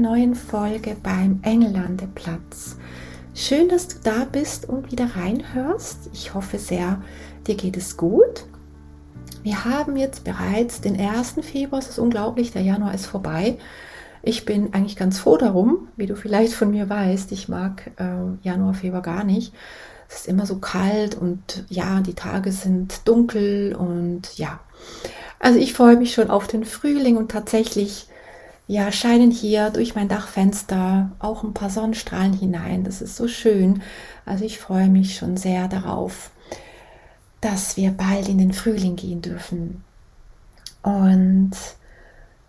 Neuen Folge beim Engellandeplatz. Schön, dass du da bist und wieder reinhörst. Ich hoffe sehr, dir geht es gut. Wir haben jetzt bereits den 1. Februar, es ist unglaublich, der Januar ist vorbei. Ich bin eigentlich ganz froh darum, wie du vielleicht von mir weißt. Ich mag äh, Januar, Februar gar nicht. Es ist immer so kalt und ja, die Tage sind dunkel und ja. Also ich freue mich schon auf den Frühling und tatsächlich ja, scheinen hier durch mein Dachfenster auch ein paar Sonnenstrahlen hinein. Das ist so schön. Also ich freue mich schon sehr darauf, dass wir bald in den Frühling gehen dürfen. Und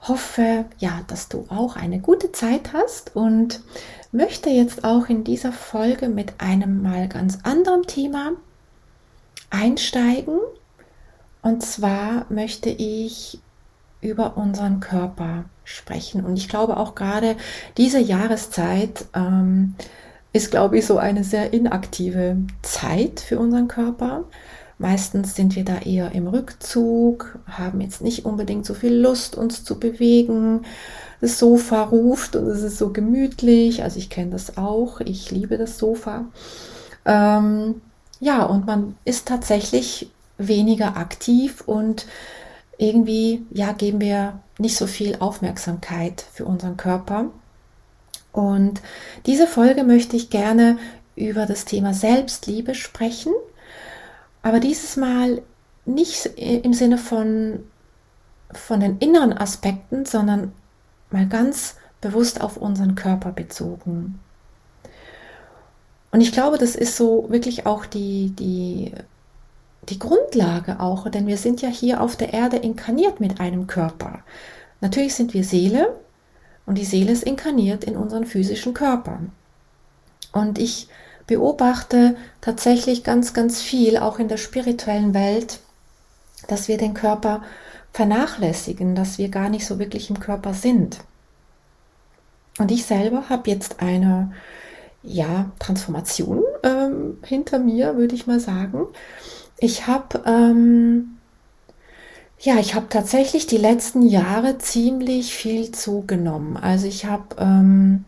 hoffe, ja, dass du auch eine gute Zeit hast und möchte jetzt auch in dieser Folge mit einem mal ganz anderen Thema einsteigen. Und zwar möchte ich über unseren Körper sprechen. Und ich glaube auch gerade diese Jahreszeit ähm, ist, glaube ich, so eine sehr inaktive Zeit für unseren Körper. Meistens sind wir da eher im Rückzug, haben jetzt nicht unbedingt so viel Lust, uns zu bewegen. Das Sofa ruft und es ist so gemütlich. Also ich kenne das auch. Ich liebe das Sofa. Ähm, ja, und man ist tatsächlich weniger aktiv und irgendwie, ja, geben wir nicht so viel Aufmerksamkeit für unseren Körper. Und diese Folge möchte ich gerne über das Thema Selbstliebe sprechen, aber dieses Mal nicht im Sinne von, von den inneren Aspekten, sondern mal ganz bewusst auf unseren Körper bezogen. Und ich glaube, das ist so wirklich auch die, die die Grundlage auch, denn wir sind ja hier auf der Erde inkarniert mit einem Körper. Natürlich sind wir Seele und die Seele ist inkarniert in unseren physischen Körpern. Und ich beobachte tatsächlich ganz, ganz viel, auch in der spirituellen Welt, dass wir den Körper vernachlässigen, dass wir gar nicht so wirklich im Körper sind. Und ich selber habe jetzt eine ja, Transformation ähm, hinter mir, würde ich mal sagen. Ich habe ähm, ja, ich habe tatsächlich die letzten Jahre ziemlich viel zugenommen. Also ich habe ähm,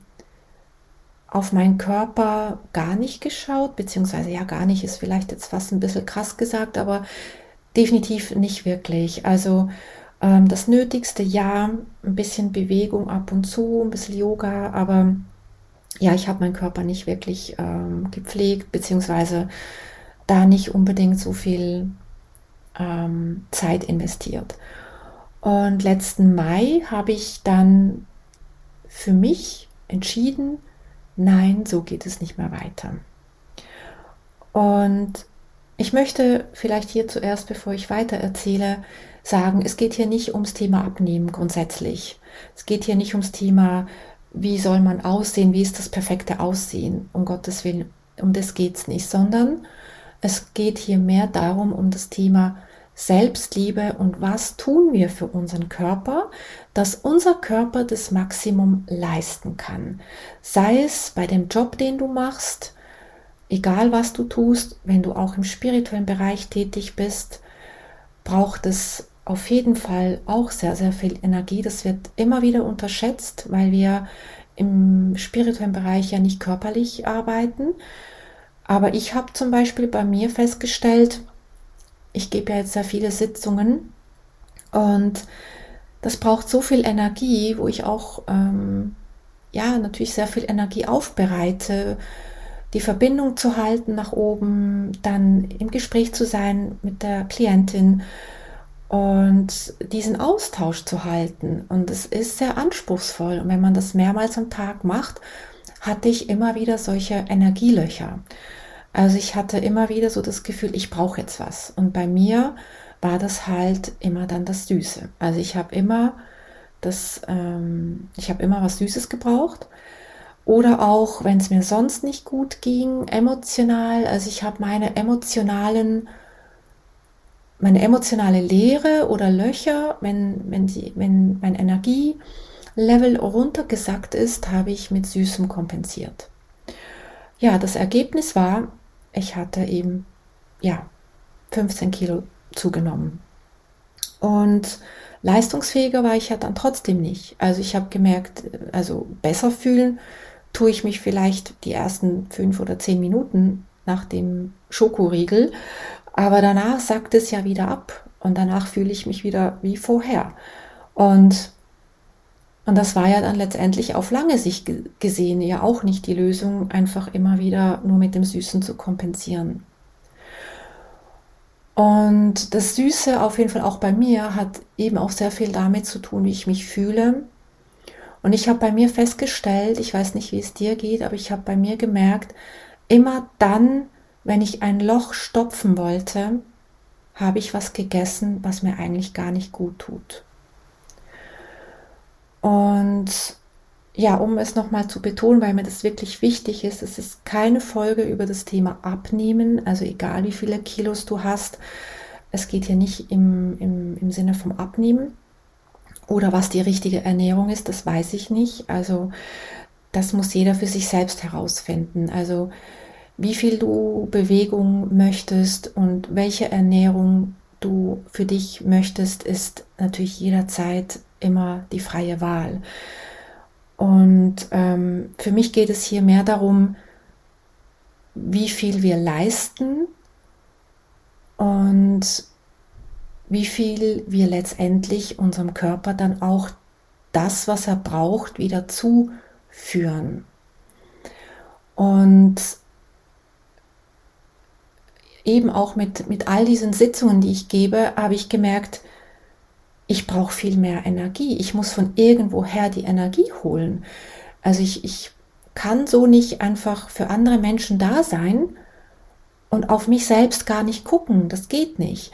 auf meinen Körper gar nicht geschaut, beziehungsweise ja, gar nicht ist vielleicht jetzt fast ein bisschen krass gesagt, aber definitiv nicht wirklich. Also ähm, das Nötigste, ja, ein bisschen Bewegung ab und zu, ein bisschen Yoga, aber ja, ich habe meinen Körper nicht wirklich ähm, gepflegt, beziehungsweise da nicht unbedingt so viel ähm, Zeit investiert. Und letzten Mai habe ich dann für mich entschieden, nein, so geht es nicht mehr weiter. Und ich möchte vielleicht hier zuerst, bevor ich weiter erzähle, sagen, es geht hier nicht ums Thema Abnehmen grundsätzlich. Es geht hier nicht ums Thema, wie soll man aussehen, wie ist das perfekte Aussehen, um Gottes Willen, um das geht es nicht, sondern es geht hier mehr darum, um das Thema Selbstliebe und was tun wir für unseren Körper, dass unser Körper das Maximum leisten kann. Sei es bei dem Job, den du machst, egal was du tust, wenn du auch im spirituellen Bereich tätig bist, braucht es auf jeden Fall auch sehr, sehr viel Energie. Das wird immer wieder unterschätzt, weil wir im spirituellen Bereich ja nicht körperlich arbeiten, aber ich habe zum Beispiel bei mir festgestellt, ich gebe ja jetzt sehr viele Sitzungen und das braucht so viel Energie, wo ich auch ähm, ja natürlich sehr viel Energie aufbereite, die Verbindung zu halten nach oben, dann im Gespräch zu sein mit der Klientin und diesen Austausch zu halten. Und es ist sehr anspruchsvoll. Und wenn man das mehrmals am Tag macht, hatte ich immer wieder solche Energielöcher. Also ich hatte immer wieder so das Gefühl, ich brauche jetzt was. Und bei mir war das halt immer dann das Süße. Also ich habe immer das, ähm, ich habe immer was Süßes gebraucht. Oder auch, wenn es mir sonst nicht gut ging, emotional. Also ich habe meine emotionalen, meine emotionale Leere oder Löcher, wenn, wenn, die, wenn mein Energielevel runtergesackt ist, habe ich mit Süßem kompensiert. Ja, das Ergebnis war, ich hatte eben, ja, 15 Kilo zugenommen. Und leistungsfähiger war ich ja dann trotzdem nicht. Also ich habe gemerkt, also besser fühlen tue ich mich vielleicht die ersten fünf oder zehn Minuten nach dem Schokoriegel, aber danach sackt es ja wieder ab und danach fühle ich mich wieder wie vorher. Und, und das war ja dann letztendlich auf lange Sicht gesehen ja auch nicht die Lösung, einfach immer wieder nur mit dem Süßen zu kompensieren. Und das Süße auf jeden Fall auch bei mir hat eben auch sehr viel damit zu tun, wie ich mich fühle und ich habe bei mir festgestellt, ich weiß nicht, wie es dir geht, aber ich habe bei mir gemerkt, immer dann, wenn ich ein Loch stopfen wollte, habe ich was gegessen, was mir eigentlich gar nicht gut tut. Und ja, um es nochmal zu betonen, weil mir das wirklich wichtig ist, es ist keine Folge über das Thema Abnehmen, also egal wie viele Kilos du hast. Es geht hier nicht im, im, im Sinne vom Abnehmen, oder was die richtige Ernährung ist, das weiß ich nicht. Also das muss jeder für sich selbst herausfinden. Also wie viel du Bewegung möchtest und welche Ernährung du für dich möchtest, ist natürlich jederzeit immer die freie Wahl. Und ähm, für mich geht es hier mehr darum, wie viel wir leisten und wie viel wir letztendlich unserem Körper dann auch das, was er braucht, wieder zuführen. Und eben auch mit, mit all diesen Sitzungen, die ich gebe, habe ich gemerkt, ich brauche viel mehr Energie. Ich muss von irgendwoher die Energie holen. Also ich, ich kann so nicht einfach für andere Menschen da sein und auf mich selbst gar nicht gucken. Das geht nicht.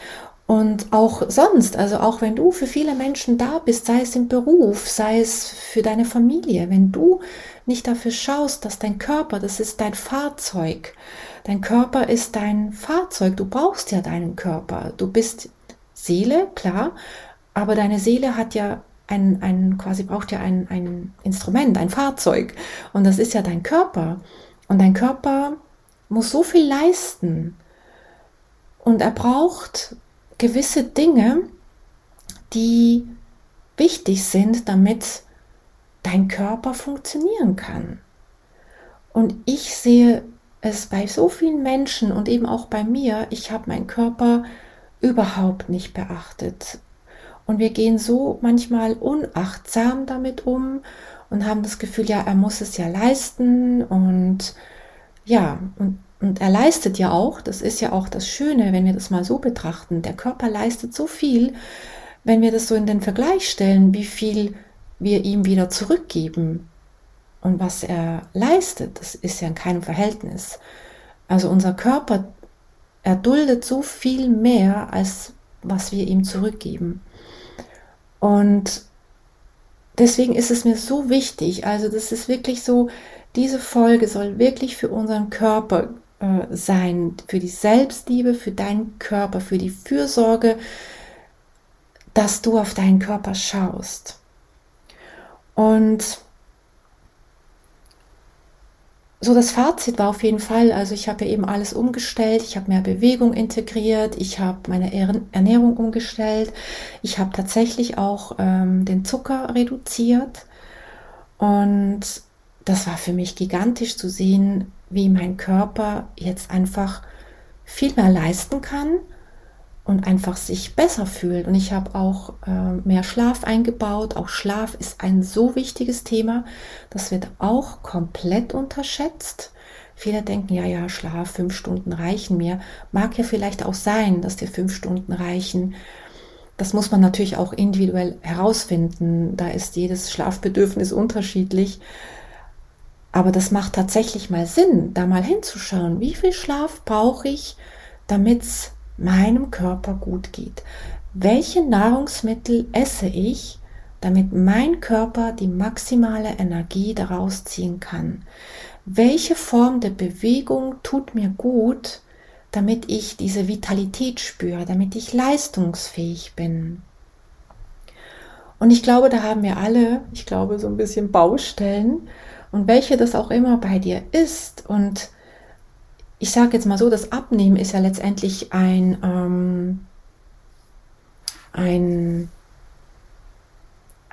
Und auch sonst, also auch wenn du für viele Menschen da bist, sei es im Beruf, sei es für deine Familie, wenn du nicht dafür schaust, dass dein Körper, das ist dein Fahrzeug, dein Körper ist dein Fahrzeug, du brauchst ja deinen Körper, du bist Seele, klar, aber deine Seele hat ja ein, ein quasi braucht ja ein, ein Instrument, ein Fahrzeug und das ist ja dein Körper und dein Körper muss so viel leisten und er braucht gewisse Dinge, die wichtig sind, damit dein Körper funktionieren kann. Und ich sehe es bei so vielen Menschen und eben auch bei mir, ich habe meinen Körper überhaupt nicht beachtet. Und wir gehen so manchmal unachtsam damit um und haben das Gefühl, ja, er muss es ja leisten und ja, und und er leistet ja auch, das ist ja auch das Schöne, wenn wir das mal so betrachten. Der Körper leistet so viel, wenn wir das so in den Vergleich stellen, wie viel wir ihm wieder zurückgeben und was er leistet, das ist ja in keinem Verhältnis. Also unser Körper erduldet so viel mehr, als was wir ihm zurückgeben. Und deswegen ist es mir so wichtig, also das ist wirklich so, diese Folge soll wirklich für unseren Körper äh, sein, für die Selbstliebe, für deinen Körper, für die Fürsorge, dass du auf deinen Körper schaust. Und so das Fazit war auf jeden Fall, also ich habe ja eben alles umgestellt, ich habe mehr Bewegung integriert, ich habe meine Ernährung umgestellt, ich habe tatsächlich auch ähm, den Zucker reduziert. Und das war für mich gigantisch zu sehen, wie mein Körper jetzt einfach viel mehr leisten kann und einfach sich besser fühlt. Und ich habe auch äh, mehr Schlaf eingebaut. Auch Schlaf ist ein so wichtiges Thema. Das wird auch komplett unterschätzt. Viele denken, ja, ja, Schlaf, fünf Stunden reichen mir. Mag ja vielleicht auch sein, dass dir fünf Stunden reichen. Das muss man natürlich auch individuell herausfinden. Da ist jedes Schlafbedürfnis unterschiedlich. Aber das macht tatsächlich mal Sinn, da mal hinzuschauen, wie viel Schlaf brauche ich, damit es meinem Körper gut geht. Welche Nahrungsmittel esse ich, damit mein Körper die maximale Energie daraus ziehen kann? Welche Form der Bewegung tut mir gut, damit ich diese Vitalität spüre, damit ich leistungsfähig bin? Und ich glaube, da haben wir alle, ich glaube, so ein bisschen Baustellen und welche das auch immer bei dir ist. Und ich sage jetzt mal so, das Abnehmen ist ja letztendlich ein, ähm, ein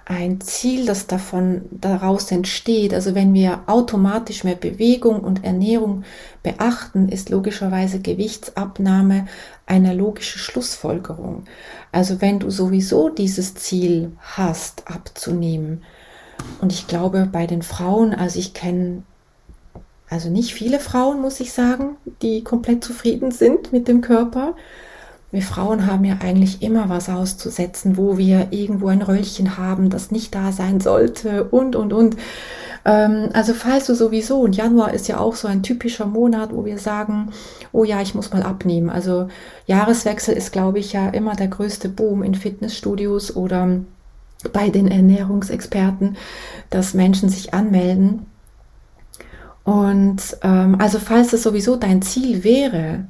ein Ziel, das davon daraus entsteht. Also wenn wir automatisch mehr Bewegung und Ernährung beachten, ist logischerweise Gewichtsabnahme eine logische Schlussfolgerung. Also wenn du sowieso dieses Ziel hast, abzunehmen, und ich glaube bei den Frauen, also ich kenne also nicht viele Frauen, muss ich sagen, die komplett zufrieden sind mit dem Körper. Wir Frauen haben ja eigentlich immer was auszusetzen, wo wir irgendwo ein Röllchen haben, das nicht da sein sollte und, und, und. Ähm, also falls du sowieso, und Januar ist ja auch so ein typischer Monat, wo wir sagen, oh ja, ich muss mal abnehmen. Also Jahreswechsel ist, glaube ich, ja immer der größte Boom in Fitnessstudios oder bei den Ernährungsexperten, dass Menschen sich anmelden. Und ähm, also falls es sowieso dein Ziel wäre,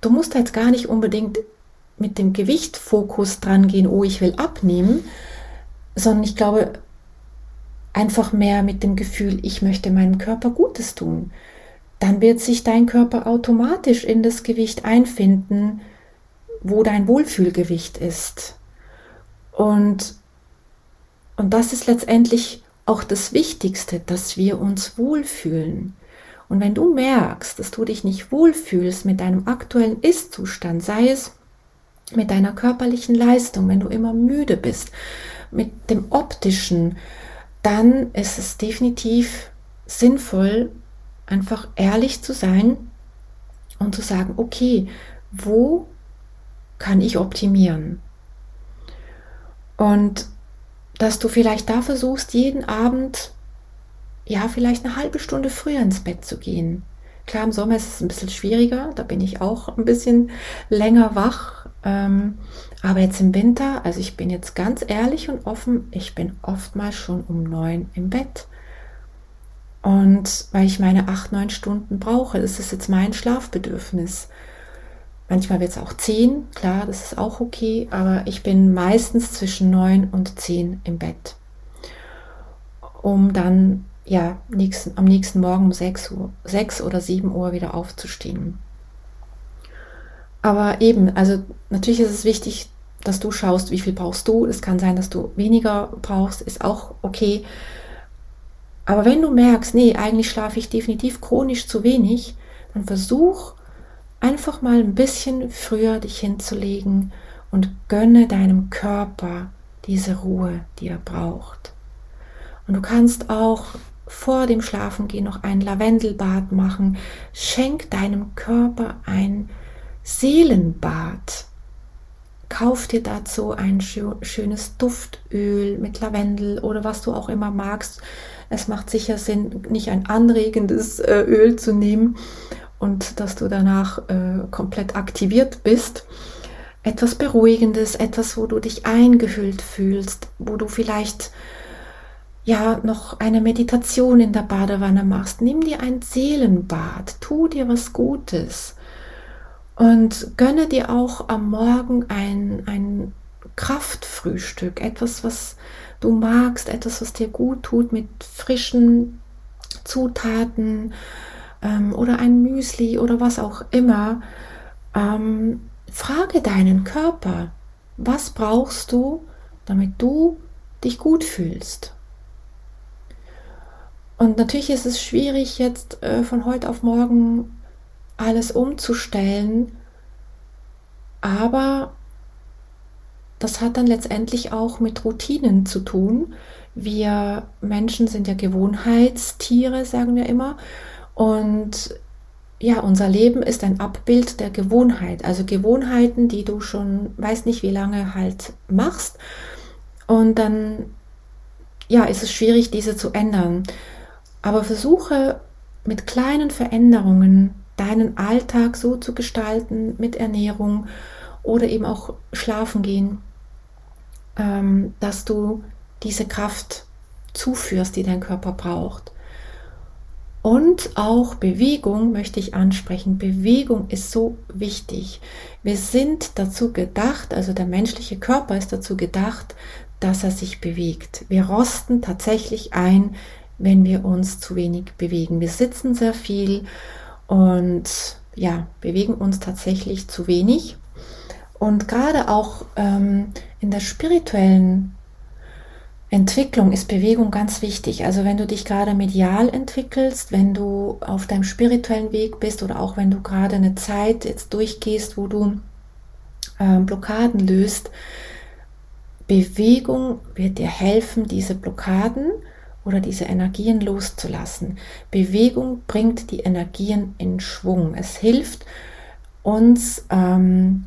du musst jetzt gar nicht unbedingt mit dem Gewichtfokus dran gehen, oh, ich will abnehmen, sondern ich glaube einfach mehr mit dem Gefühl, ich möchte meinem Körper Gutes tun. Dann wird sich dein Körper automatisch in das Gewicht einfinden, wo dein Wohlfühlgewicht ist. Und, und das ist letztendlich auch das Wichtigste, dass wir uns wohlfühlen. Und wenn du merkst, dass du dich nicht wohlfühlst mit deinem aktuellen Ist-Zustand, sei es mit deiner körperlichen Leistung, wenn du immer müde bist, mit dem optischen, dann ist es definitiv sinnvoll, einfach ehrlich zu sein und zu sagen, okay, wo kann ich optimieren? Und dass du vielleicht da versuchst, jeden Abend ja, vielleicht eine halbe Stunde früher ins Bett zu gehen. Klar, im Sommer ist es ein bisschen schwieriger, da bin ich auch ein bisschen länger wach. Ähm, aber jetzt im Winter, also ich bin jetzt ganz ehrlich und offen, ich bin oftmals schon um neun im Bett. Und weil ich meine acht, neun Stunden brauche, das ist jetzt mein Schlafbedürfnis. Manchmal wird es auch zehn, klar, das ist auch okay, aber ich bin meistens zwischen neun und zehn im Bett, um dann ja, nächsten, am nächsten Morgen um 6 Uhr, 6 oder 7 Uhr wieder aufzustehen. Aber eben, also natürlich ist es wichtig, dass du schaust, wie viel brauchst du. Es kann sein, dass du weniger brauchst, ist auch okay. Aber wenn du merkst, nee, eigentlich schlafe ich definitiv chronisch zu wenig, dann versuch einfach mal ein bisschen früher dich hinzulegen und gönne deinem Körper diese Ruhe, die er braucht. Und du kannst auch vor dem Schlafengehen noch ein Lavendelbad machen. Schenk deinem Körper ein Seelenbad. Kauf dir dazu ein schönes Duftöl mit Lavendel oder was du auch immer magst. Es macht sicher Sinn, nicht ein anregendes äh, Öl zu nehmen und dass du danach äh, komplett aktiviert bist. Etwas Beruhigendes, etwas, wo du dich eingehüllt fühlst, wo du vielleicht ja noch eine Meditation in der Badewanne machst, nimm dir ein Seelenbad, tu dir was Gutes und gönne dir auch am Morgen ein, ein Kraftfrühstück, etwas, was du magst, etwas, was dir gut tut mit frischen Zutaten ähm, oder ein Müsli oder was auch immer. Ähm, frage deinen Körper, was brauchst du, damit du dich gut fühlst? Und natürlich ist es schwierig, jetzt äh, von heute auf morgen alles umzustellen, aber das hat dann letztendlich auch mit Routinen zu tun. Wir Menschen sind ja Gewohnheitstiere, sagen wir immer. Und ja, unser Leben ist ein Abbild der Gewohnheit. Also Gewohnheiten, die du schon weiß nicht wie lange halt machst. Und dann ja, ist es schwierig, diese zu ändern. Aber versuche mit kleinen Veränderungen deinen Alltag so zu gestalten mit Ernährung oder eben auch schlafen gehen, ähm, dass du diese Kraft zuführst, die dein Körper braucht. Und auch Bewegung möchte ich ansprechen. Bewegung ist so wichtig. Wir sind dazu gedacht, also der menschliche Körper ist dazu gedacht, dass er sich bewegt. Wir rosten tatsächlich ein, wenn wir uns zu wenig bewegen. Wir sitzen sehr viel und ja, bewegen uns tatsächlich zu wenig. Und gerade auch ähm, in der spirituellen Entwicklung ist Bewegung ganz wichtig. Also wenn du dich gerade medial entwickelst, wenn du auf deinem spirituellen Weg bist oder auch wenn du gerade eine Zeit jetzt durchgehst, wo du äh, Blockaden löst, Bewegung wird dir helfen, diese Blockaden oder diese Energien loszulassen. Bewegung bringt die Energien in Schwung. Es hilft uns, ähm,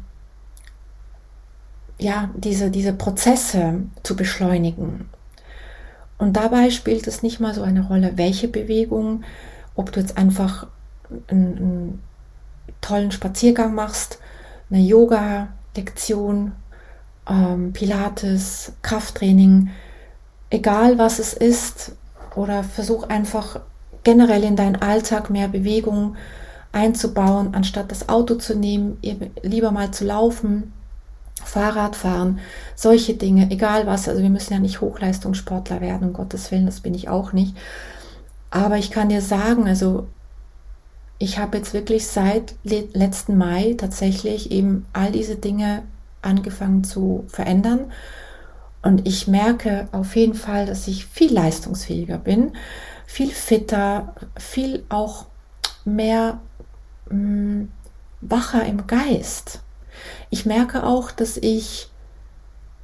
ja, diese, diese Prozesse zu beschleunigen. Und dabei spielt es nicht mal so eine Rolle, welche Bewegung, ob du jetzt einfach einen, einen tollen Spaziergang machst, eine Yoga-Lektion, ähm, Pilates, Krafttraining, egal was es ist, oder versuch einfach generell in deinen Alltag mehr Bewegung einzubauen, anstatt das Auto zu nehmen, lieber mal zu laufen, Fahrrad fahren, solche Dinge, egal was. Also wir müssen ja nicht Hochleistungssportler werden, um Gottes Willen, das bin ich auch nicht. Aber ich kann dir sagen, also ich habe jetzt wirklich seit letzten Mai tatsächlich eben all diese Dinge angefangen zu verändern. Und ich merke auf jeden Fall, dass ich viel leistungsfähiger bin, viel fitter, viel auch mehr mh, mm, wacher im Geist. Ich merke auch, dass ich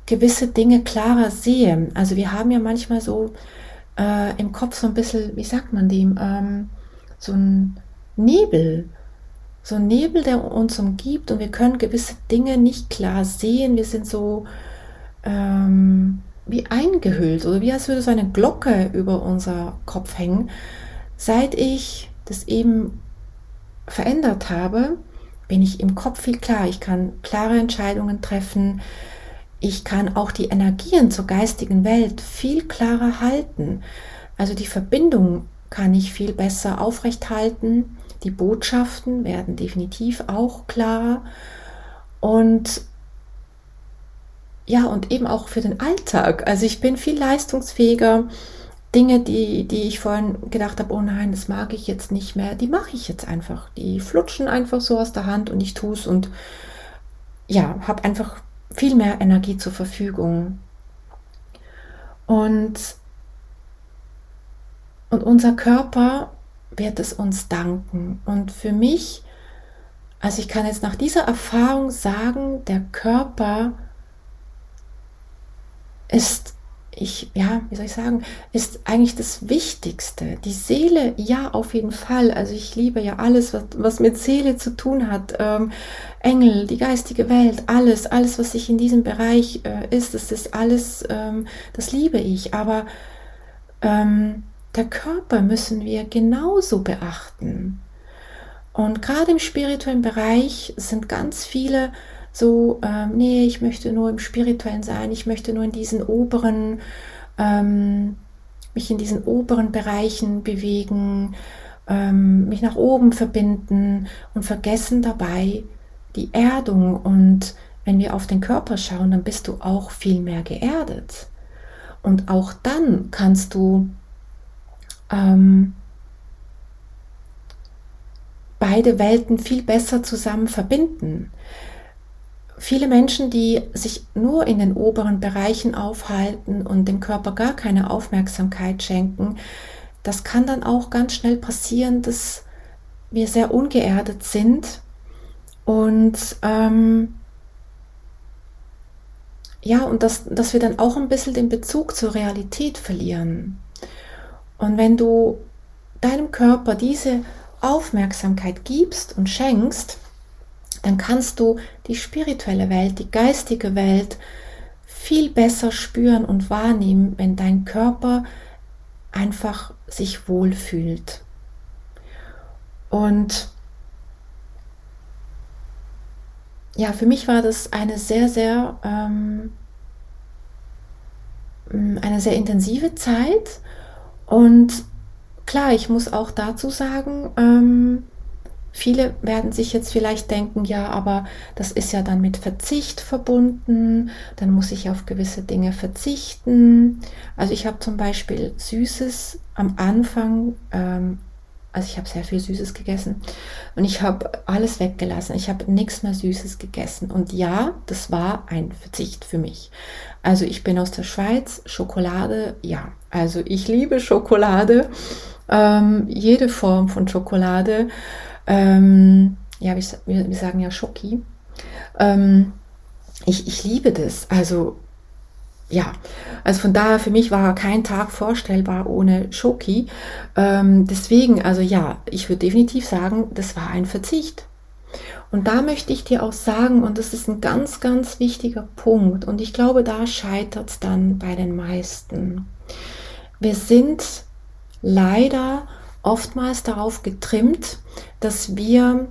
gewisse Dinge klarer sehe. Also wir haben ja manchmal so äh, im Kopf so ein bisschen, wie sagt man dem, ähm, so ein Nebel. So ein Nebel, der uns umgibt und wir können gewisse Dinge nicht klar sehen. Wir sind so ähm, wie eingehüllt oder wie als würde so eine Glocke über unser Kopf hängen. Seit ich das eben verändert habe, bin ich im Kopf viel klar. Ich kann klare Entscheidungen treffen. Ich kann auch die Energien zur geistigen Welt viel klarer halten. Also die Verbindung kann ich viel besser aufrechthalten. Die Botschaften werden definitiv auch klarer. Und ja, und eben auch für den Alltag. Also ich bin viel leistungsfähiger. Dinge, die, die ich vorhin gedacht habe, oh nein, das mag ich jetzt nicht mehr, die mache ich jetzt einfach. Die flutschen einfach so aus der Hand und ich tue es und ja, habe einfach viel mehr Energie zur Verfügung. Und, und unser Körper wird es uns danken. Und für mich, also ich kann jetzt nach dieser Erfahrung sagen, der Körper ist ich, ja, wie soll ich sagen, ist eigentlich das Wichtigste. Die Seele, ja, auf jeden Fall. Also ich liebe ja alles, was, was mit Seele zu tun hat. Ähm, Engel, die geistige Welt, alles, alles, was sich in diesem Bereich äh, ist, das ist alles, ähm, das liebe ich. Aber ähm, der Körper müssen wir genauso beachten. Und gerade im spirituellen Bereich sind ganz viele so, ähm, nee, ich möchte nur im Spirituellen sein, ich möchte nur in diesen oberen, ähm, mich in diesen oberen Bereichen bewegen, ähm, mich nach oben verbinden und vergessen dabei die Erdung. Und wenn wir auf den Körper schauen, dann bist du auch viel mehr geerdet. Und auch dann kannst du ähm, beide Welten viel besser zusammen verbinden viele Menschen, die sich nur in den oberen Bereichen aufhalten und dem Körper gar keine Aufmerksamkeit schenken, das kann dann auch ganz schnell passieren, dass wir sehr ungeerdet sind und ähm, ja, und dass, dass wir dann auch ein bisschen den Bezug zur Realität verlieren. Und wenn du deinem Körper diese Aufmerksamkeit gibst und schenkst, dann kannst du die spirituelle Welt, die geistige Welt viel besser spüren und wahrnehmen, wenn dein Körper einfach sich wohlfühlt. Und ja, für mich war das eine sehr, sehr ähm, mm, eine sehr intensive Zeit. Und klar, ich muss auch dazu sagen, ähm, Viele werden sich jetzt vielleicht denken, ja, aber das ist ja dann mit Verzicht verbunden, dann muss ich auf gewisse Dinge verzichten. Also ich habe zum Beispiel Süßes am Anfang, ähm, also ich habe sehr viel Süßes gegessen und ich habe alles weggelassen. Ich habe nichts mehr Süßes gegessen. Und ja, das war ein Verzicht für mich. Also ich bin aus der Schweiz, Schokolade, ja. Also ich liebe Schokolade, ähm, jede Form von Schokolade ähm, ja, wir, wir, sagen ja Schoki. Ähm, ich, ich liebe das. Also ja, also von daher für mich war kein Tag vorstellbar ohne Schoki. Ähm, deswegen, also ja, ich würde definitiv sagen, das war ein Verzicht. Und da möchte ich dir auch sagen, und das ist ein ganz, ganz wichtiger Punkt, und ich glaube, da scheitert es dann bei den meisten. Wir sind leider oftmals darauf getrimmt, dass wir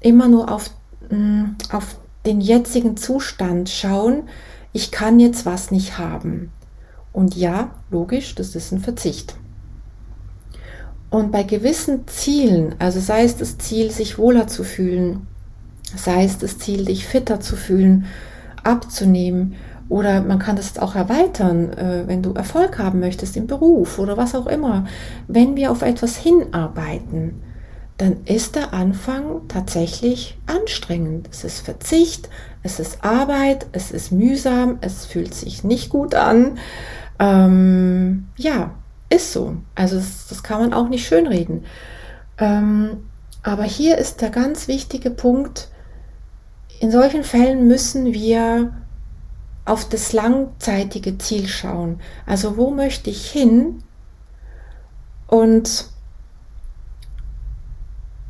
immer nur auf, mm, auf den jetzigen Zustand schauen, ich kann jetzt was nicht haben. Und ja, logisch, das ist ein Verzicht. Und bei gewissen Zielen, also sei es das Ziel, sich wohler zu fühlen, sei es das Ziel, dich fitter zu fühlen, abzunehmen, oder man kann das auch erweitern, äh, wenn du Erfolg haben möchtest im Beruf oder was auch immer. Wenn wir auf etwas hinarbeiten, dann ist der Anfang tatsächlich anstrengend. Es ist Verzicht, es ist Arbeit, es ist mühsam, es fühlt sich nicht gut an. Ähm, ja, ist so. Also das, das, kann man auch nicht schönreden. Ähm, aber hier ist der ganz wichtige Punkt, in solchen Fällen müssen wir auf das langzeitige Ziel schauen. Also wo möchte ich hin und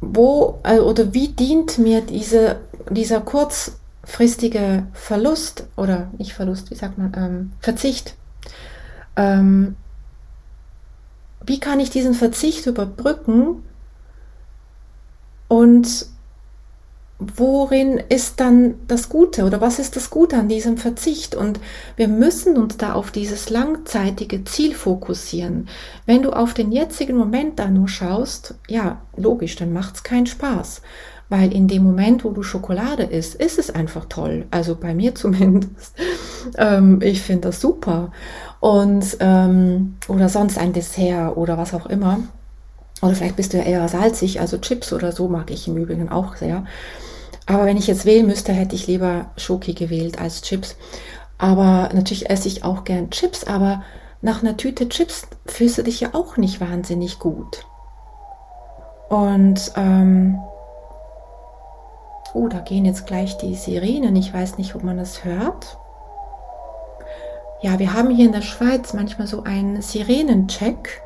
wo äh, oder wie dient mir diese, dieser kurzfristige Verlust oder nicht Verlust, wie sagt man, ähm, Verzicht? Ähm, wie kann ich diesen Verzicht überbrücken und worin ist dann das Gute oder was ist das Gute an diesem Verzicht? Und wir müssen uns da auf dieses langzeitige Ziel fokussieren. Wenn du auf den jetzigen Moment da nur schaust, ja, logisch, dann macht es keinen Spaß. Weil in dem Moment, wo du Schokolade isst, ist es einfach toll. Also bei mir zumindest. ähm, ich finde das super. Und, ähm, oder sonst ein Dessert oder was auch immer. Oder vielleicht bist du ja eher salzig, also Chips oder so mag ich im Übrigen auch sehr. Aber wenn ich jetzt wählen müsste, hätte ich lieber Schoki gewählt als Chips. Aber natürlich esse ich auch gern Chips, aber nach einer Tüte Chips fühlst du dich ja auch nicht wahnsinnig gut. Und, ähm, oh, da gehen jetzt gleich die Sirenen. Ich weiß nicht, ob man das hört. Ja, wir haben hier in der Schweiz manchmal so einen Sirenencheck.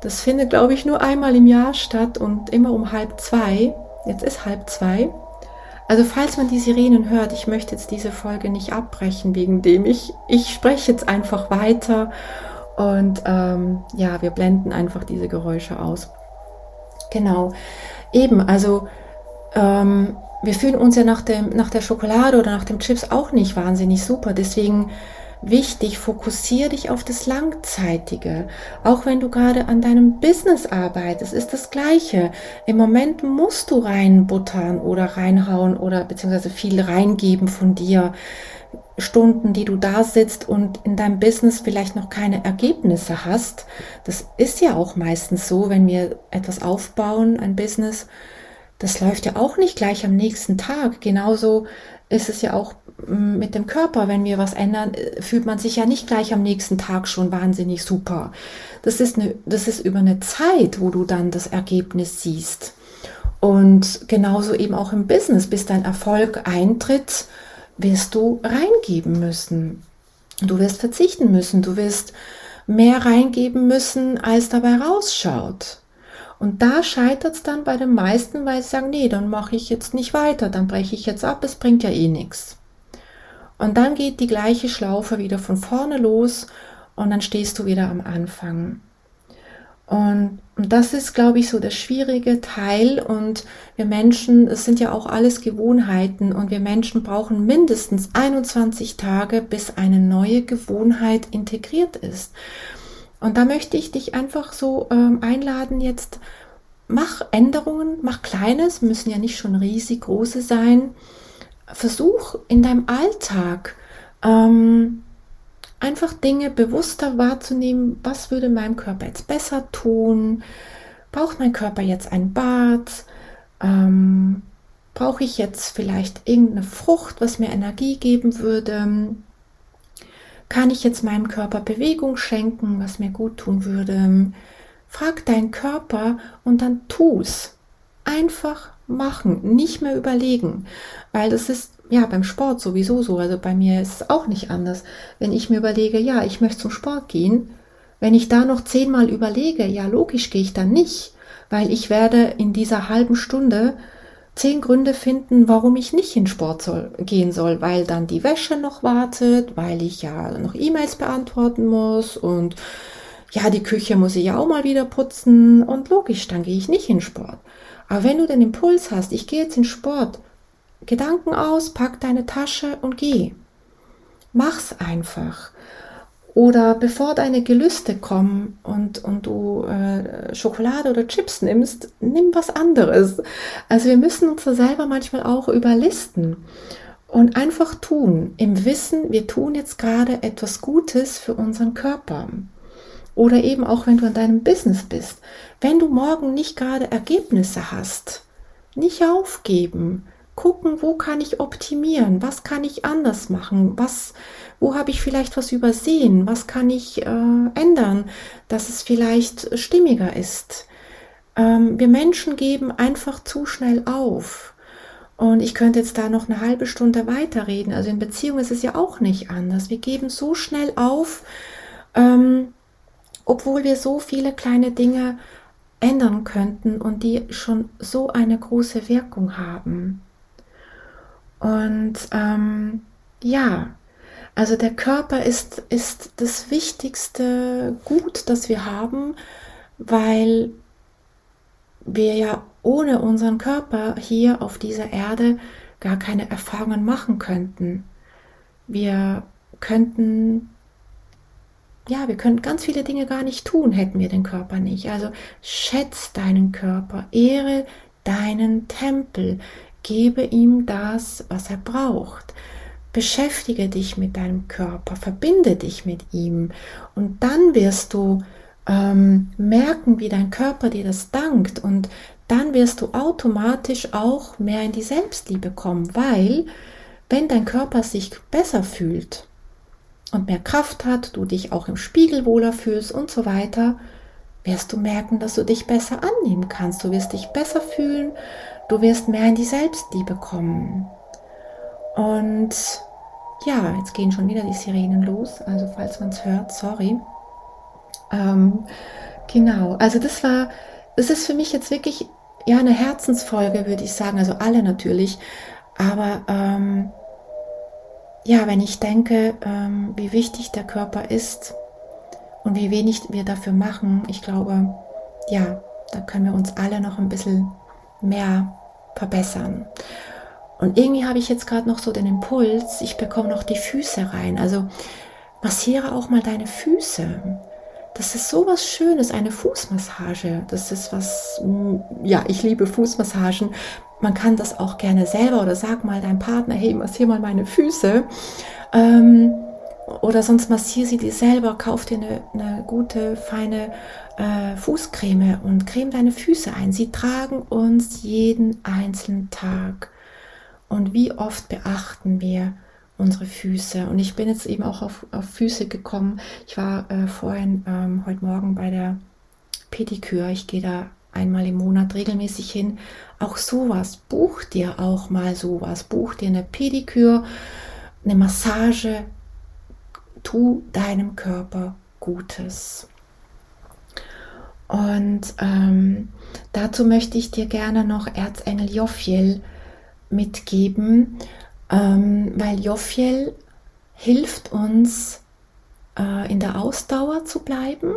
Das findet, glaube ich, nur einmal im Jahr statt und immer um halb zwei. Jetzt ist halb zwei. Also falls man die Sirenen hört, ich möchte jetzt diese Folge nicht abbrechen wegen dem. Ich, ich spreche jetzt einfach weiter und ähm, ja, wir blenden einfach diese Geräusche aus. Genau. Eben, also ähm, wir fühlen uns ja nach, dem, nach der Schokolade oder nach dem Chips auch nicht wahnsinnig super. Deswegen wichtig, fokussiere dich auf das Langzeitige. Auch wenn du gerade an deinem Business arbeitest, ist das Gleiche. Im Moment musst du reinbuttern oder reinhauen oder beziehungsweise viel reingeben von dir. Stunden, die du da sitzt und in deinem Business vielleicht noch keine Ergebnisse hast. Das ist ja auch meistens so, wenn wir etwas aufbauen, ein Business. Das läuft ja auch nicht gleich am nächsten Tag. Genauso ist es ja auch mit dem Körper, wenn wir was ändern, äh, fühlt man sich ja nicht gleich am nächsten Tag schon wahnsinnig super. Das ist, eine, das ist über eine Zeit, wo du dann das Ergebnis siehst. Und genauso eben auch im Business, bis dein Erfolg eintritt, wirst du reingeben müssen. Du wirst verzichten müssen, du wirst mehr reingeben müssen, als dabei rausschaut. Und da scheitert es dann bei den meisten, weil sie sagen, nee, dann mache ich jetzt nicht weiter, dann breche ich jetzt ab, es bringt ja eh nichts. Und dann geht die gleiche Schlaufe wieder von vorne los und dann stehst du wieder am Anfang. Und, und das ist, glaube ich, so der schwierige Teil. Und wir Menschen, es sind ja auch alles Gewohnheiten und wir Menschen brauchen mindestens 21 Tage, bis eine neue Gewohnheit integriert ist. Und da möchte ich dich einfach so ähm, einladen, jetzt mach Änderungen, mach Kleines, müssen ja nicht schon riesig große sein. Versuch in deinem Alltag ähm, einfach Dinge bewusster wahrzunehmen, was würde meinem Körper jetzt besser tun? Braucht mein Körper jetzt ein Bad? Ähm, Brauche ich jetzt vielleicht irgendeine Frucht, was mir Energie geben würde? Kann ich jetzt meinem Körper Bewegung schenken, was mir gut tun würde? Frag deinen Körper und dann tu's. Einfach machen, nicht mehr überlegen, weil das ist ja beim Sport sowieso so. Also bei mir ist es auch nicht anders. Wenn ich mir überlege, ja, ich möchte zum Sport gehen, wenn ich da noch zehnmal überlege, ja, logisch gehe ich dann nicht, weil ich werde in dieser halben Stunde zehn Gründe finden, warum ich nicht in Sport soll, gehen soll, weil dann die Wäsche noch wartet, weil ich ja noch E-Mails beantworten muss und ja, die Küche muss ich ja auch mal wieder putzen und logisch, dann gehe ich nicht in Sport. Aber wenn du den Impuls hast, ich gehe jetzt in Sport, Gedanken aus, pack deine Tasche und geh. Mach's einfach. Oder bevor deine Gelüste kommen und, und du äh, Schokolade oder Chips nimmst, nimm was anderes. Also wir müssen uns da selber manchmal auch überlisten und einfach tun, im Wissen, wir tun jetzt gerade etwas Gutes für unseren Körper. Oder eben auch, wenn du an deinem Business bist. Wenn du morgen nicht gerade Ergebnisse hast, nicht aufgeben. Gucken, wo kann ich optimieren? Was kann ich anders machen? Was, wo habe ich vielleicht was übersehen? Was kann ich äh, ändern, dass es vielleicht stimmiger ist? Ähm, wir Menschen geben einfach zu schnell auf. Und ich könnte jetzt da noch eine halbe Stunde weiterreden. Also in Beziehungen ist es ja auch nicht anders. Wir geben so schnell auf, ähm, obwohl wir so viele kleine Dinge ändern könnten und die schon so eine große Wirkung haben. Und ähm, ja, also der Körper ist, ist das wichtigste Gut, das wir haben, weil wir ja ohne unseren Körper hier auf dieser Erde gar keine Erfahrungen machen könnten. Wir könnten ja, wir können ganz viele Dinge gar nicht tun, hätten wir den Körper nicht. Also schätz deinen Körper, ehre deinen Tempel, gebe ihm das, was er braucht. Beschäftige dich mit deinem Körper, verbinde dich mit ihm und dann wirst du ähm, merken, wie dein Körper dir das dankt und dann wirst du automatisch auch mehr in die Selbstliebe kommen, weil wenn dein Körper sich besser fühlt, und mehr Kraft hat, du dich auch im Spiegel wohler fühlst und so weiter, wirst du merken, dass du dich besser annehmen kannst. Du wirst dich besser fühlen, du wirst mehr in die Selbstliebe kommen. Und ja, jetzt gehen schon wieder die Sirenen los, also falls man es hört, sorry. Ähm, genau, also das war, das ist für mich jetzt wirklich ja eine Herzensfolge, würde ich sagen, also alle natürlich, aber ähm, ja, wenn ich denke, ähm, wie wichtig der Körper ist und wie wenig wir dafür machen, ich glaube, ja, da können wir uns alle noch ein bisschen mehr verbessern. Und irgendwie habe ich jetzt gerade noch so den Impuls, ich bekomme noch die Füße rein. Also massiere auch mal deine Füße. Das ist so was Schönes, eine Fußmassage. Das ist was, ja, ich liebe Fußmassagen, man kann das auch gerne selber oder sag mal deinem Partner, hey, massier mal meine Füße. Ähm, oder sonst massier sie dir selber, kauf dir eine, eine gute, feine äh, Fußcreme und creme deine Füße ein. Sie tragen uns jeden einzelnen Tag. Und wie oft beachten wir unsere Füße? Und ich bin jetzt eben auch auf, auf Füße gekommen. Ich war äh, vorhin, ähm, heute Morgen bei der Pediküre. Ich gehe da einmal im Monat regelmäßig hin. Auch sowas, buch dir auch mal sowas, buch dir eine Pediküre, eine Massage, tu deinem Körper Gutes. Und ähm, dazu möchte ich dir gerne noch Erzengel Jophiel mitgeben, ähm, weil Jophiel hilft uns äh, in der Ausdauer zu bleiben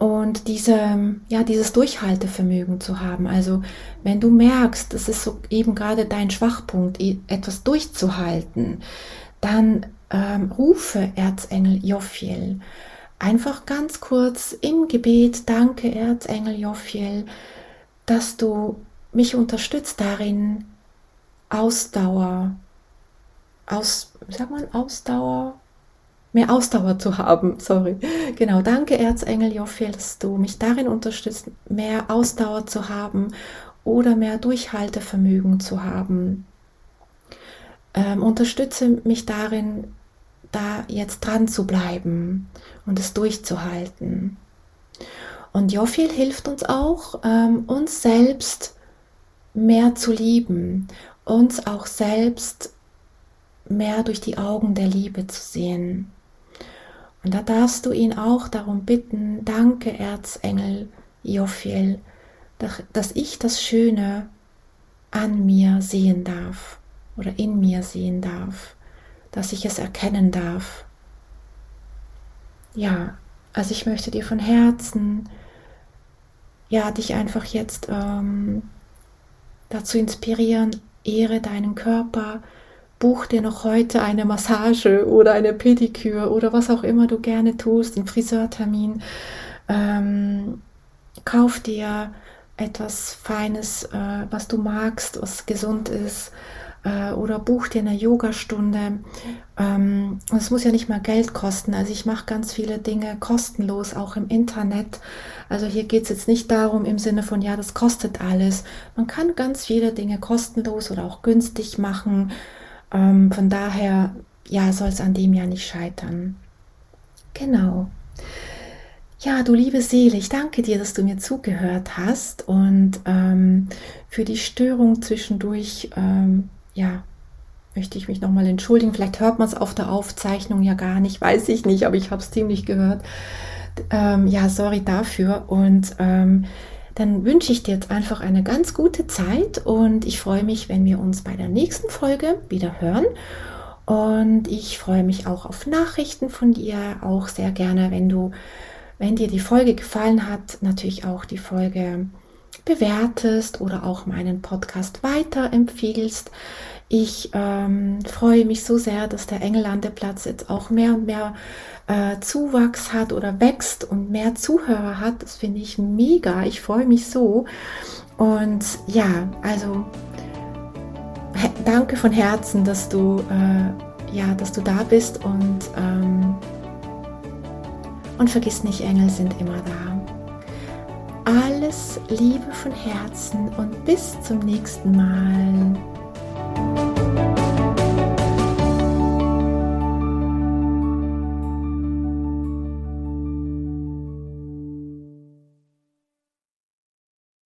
und diese, ja, dieses Durchhaltevermögen zu haben. Also wenn du merkst, das ist so eben gerade dein Schwachpunkt, etwas durchzuhalten, dann ähm, rufe Erzengel Jophiel. Einfach ganz kurz im Gebet, danke Erzengel Jophiel, dass du mich unterstützt darin, Ausdauer, aus, sag mal, Ausdauer, mehr Ausdauer zu haben. Sorry. Genau, danke Erzengel Jophiel, dass du mich darin unterstützt, mehr Ausdauer zu haben oder mehr Durchhaltevermögen zu haben. Ähm, unterstütze mich darin, da jetzt dran zu bleiben und es durchzuhalten. Und Jophiel hilft uns auch, ähm, uns selbst mehr zu lieben, uns auch selbst mehr durch die Augen der Liebe zu sehen. Und da darfst du ihn auch darum bitten, danke Erzengel Jophiel, dass ich das Schöne an mir sehen darf oder in mir sehen darf, dass ich es erkennen darf. Ja, also ich möchte dir von Herzen, ja, dich einfach jetzt ähm, dazu inspirieren, ehre deinen Körper, buch dir noch heute eine Massage oder eine Pediküre oder was auch immer du gerne tust, einen Friseurtermin. Ähm, kauf dir etwas Feines, äh, was du magst, was gesund ist äh, oder buch dir eine Yogastunde. Ähm, es muss ja nicht mal Geld kosten. Also ich mache ganz viele Dinge kostenlos, auch im Internet. Also hier geht es jetzt nicht darum im Sinne von, ja, das kostet alles. Man kann ganz viele Dinge kostenlos oder auch günstig machen. Ähm, von daher, ja, soll es an dem ja nicht scheitern. Genau. Ja, du liebe Seele, ich danke dir, dass du mir zugehört hast und ähm, für die Störung zwischendurch ähm, ja, möchte ich mich nochmal entschuldigen. Vielleicht hört man es auf der Aufzeichnung ja gar nicht, weiß ich nicht, aber ich habe es ziemlich gehört. Ähm, ja, sorry dafür. Und ähm, dann wünsche ich dir jetzt einfach eine ganz gute Zeit und ich freue mich, wenn wir uns bei der nächsten Folge wieder hören. Und ich freue mich auch auf Nachrichten von dir, auch sehr gerne, wenn du, wenn dir die Folge gefallen hat, natürlich auch die Folge bewertest oder auch meinen Podcast weiterempfiehlst. Ich ähm, freue mich so sehr, dass der Engellandeplatz jetzt auch mehr und mehr äh, Zuwachs hat oder wächst und mehr Zuhörer hat. Das finde ich mega. Ich freue mich so. Und ja, also danke von Herzen, dass du äh, ja, dass du da bist und ähm, und vergiss nicht, Engel sind immer da. Alles Liebe von Herzen und bis zum nächsten Mal.